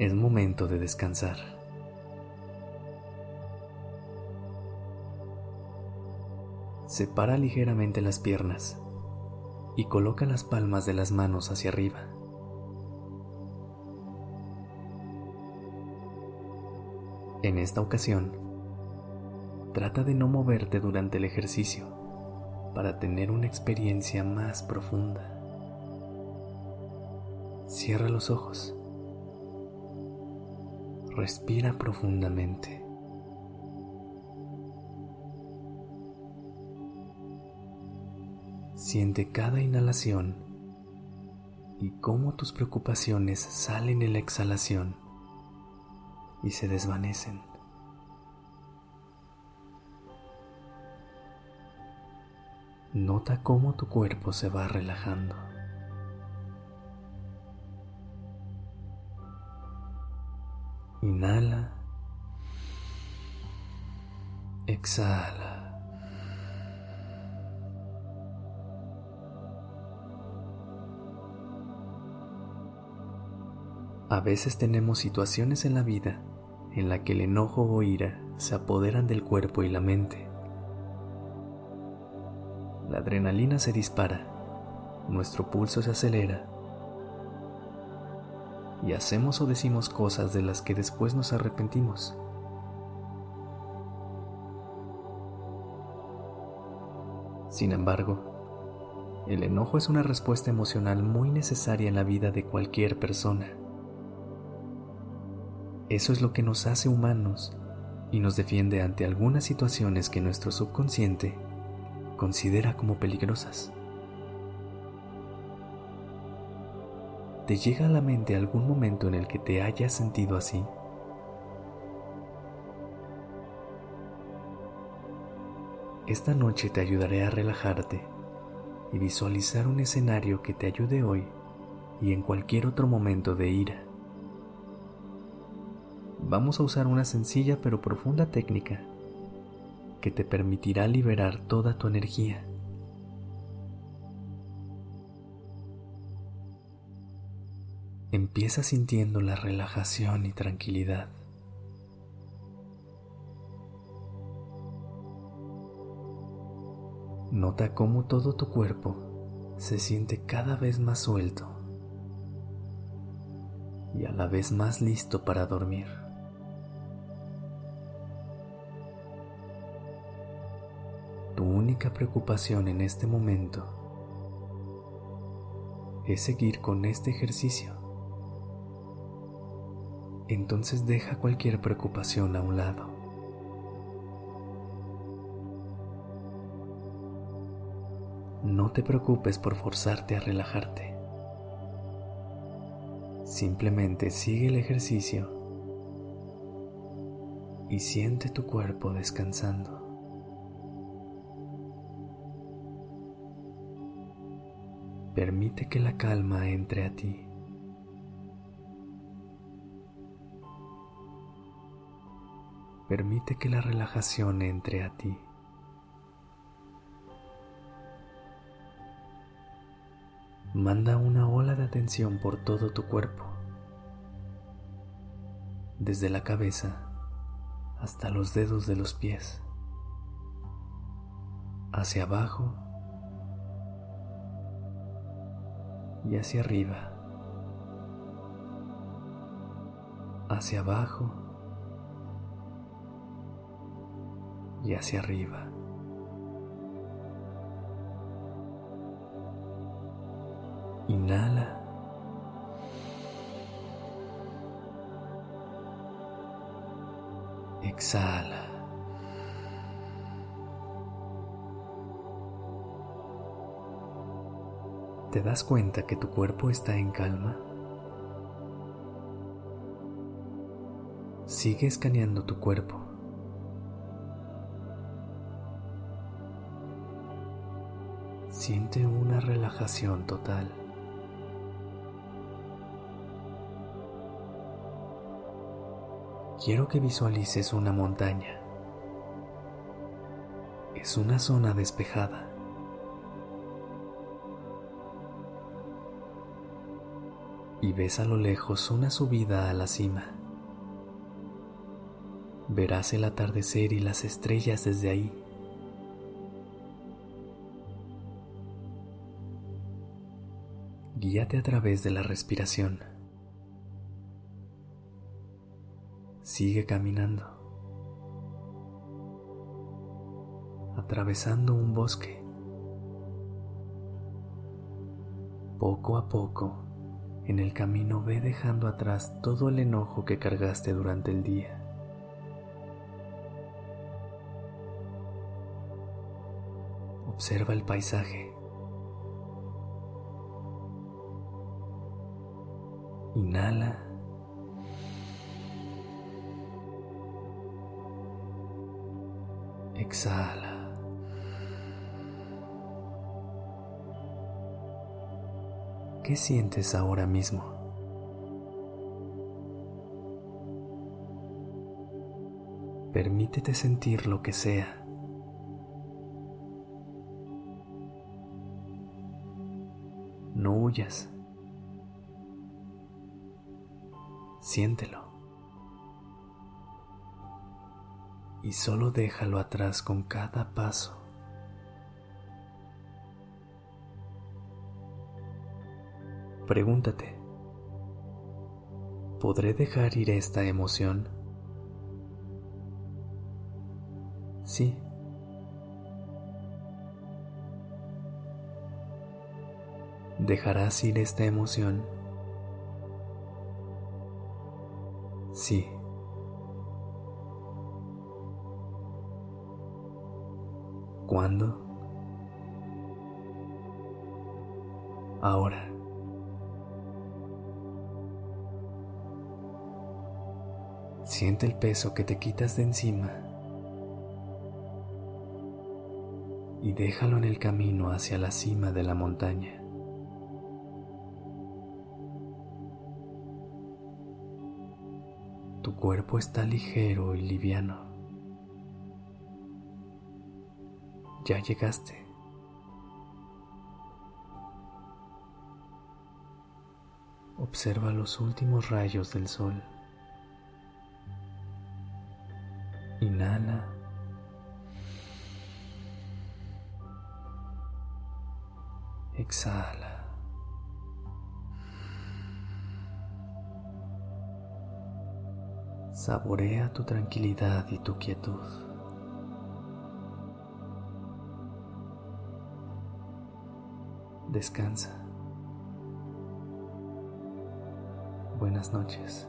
Es momento de descansar. Separa ligeramente las piernas y coloca las palmas de las manos hacia arriba. En esta ocasión, Trata de no moverte durante el ejercicio para tener una experiencia más profunda. Cierra los ojos. Respira profundamente. Siente cada inhalación y cómo tus preocupaciones salen en la exhalación y se desvanecen. Nota cómo tu cuerpo se va relajando. Inhala. Exhala. A veces tenemos situaciones en la vida en la que el enojo o ira se apoderan del cuerpo y la mente la adrenalina se dispara, nuestro pulso se acelera y hacemos o decimos cosas de las que después nos arrepentimos. Sin embargo, el enojo es una respuesta emocional muy necesaria en la vida de cualquier persona. Eso es lo que nos hace humanos y nos defiende ante algunas situaciones que nuestro subconsciente considera como peligrosas. ¿Te llega a la mente algún momento en el que te hayas sentido así? Esta noche te ayudaré a relajarte y visualizar un escenario que te ayude hoy y en cualquier otro momento de ira. Vamos a usar una sencilla pero profunda técnica que te permitirá liberar toda tu energía. Empieza sintiendo la relajación y tranquilidad. Nota cómo todo tu cuerpo se siente cada vez más suelto y a la vez más listo para dormir. Tu única preocupación en este momento es seguir con este ejercicio. Entonces deja cualquier preocupación a un lado. No te preocupes por forzarte a relajarte. Simplemente sigue el ejercicio y siente tu cuerpo descansando. Permite que la calma entre a ti. Permite que la relajación entre a ti. Manda una ola de atención por todo tu cuerpo, desde la cabeza hasta los dedos de los pies, hacia abajo y hacia arriba, hacia abajo y hacia arriba. Inhala. Exhala. ¿Te das cuenta que tu cuerpo está en calma? Sigue escaneando tu cuerpo. Siente una relajación total. Quiero que visualices una montaña. Es una zona despejada. Y ves a lo lejos una subida a la cima. Verás el atardecer y las estrellas desde ahí. Guíate a través de la respiración. Sigue caminando, atravesando un bosque. Poco a poco, en el camino ve dejando atrás todo el enojo que cargaste durante el día. Observa el paisaje. Inhala. Exhala. ¿Qué sientes ahora mismo? Permítete sentir lo que sea. No huyas. Siéntelo. y solo déjalo atrás con cada paso. Pregúntate, ¿podré dejar ir esta emoción? Sí. ¿Dejarás ir esta emoción? Sí. ¿Cuándo? Ahora. Siente el peso que te quitas de encima y déjalo en el camino hacia la cima de la montaña. Cuerpo está ligero y liviano. Ya llegaste. Observa los últimos rayos del sol. Inhala. Exhala. Saborea tu tranquilidad y tu quietud. Descansa. Buenas noches.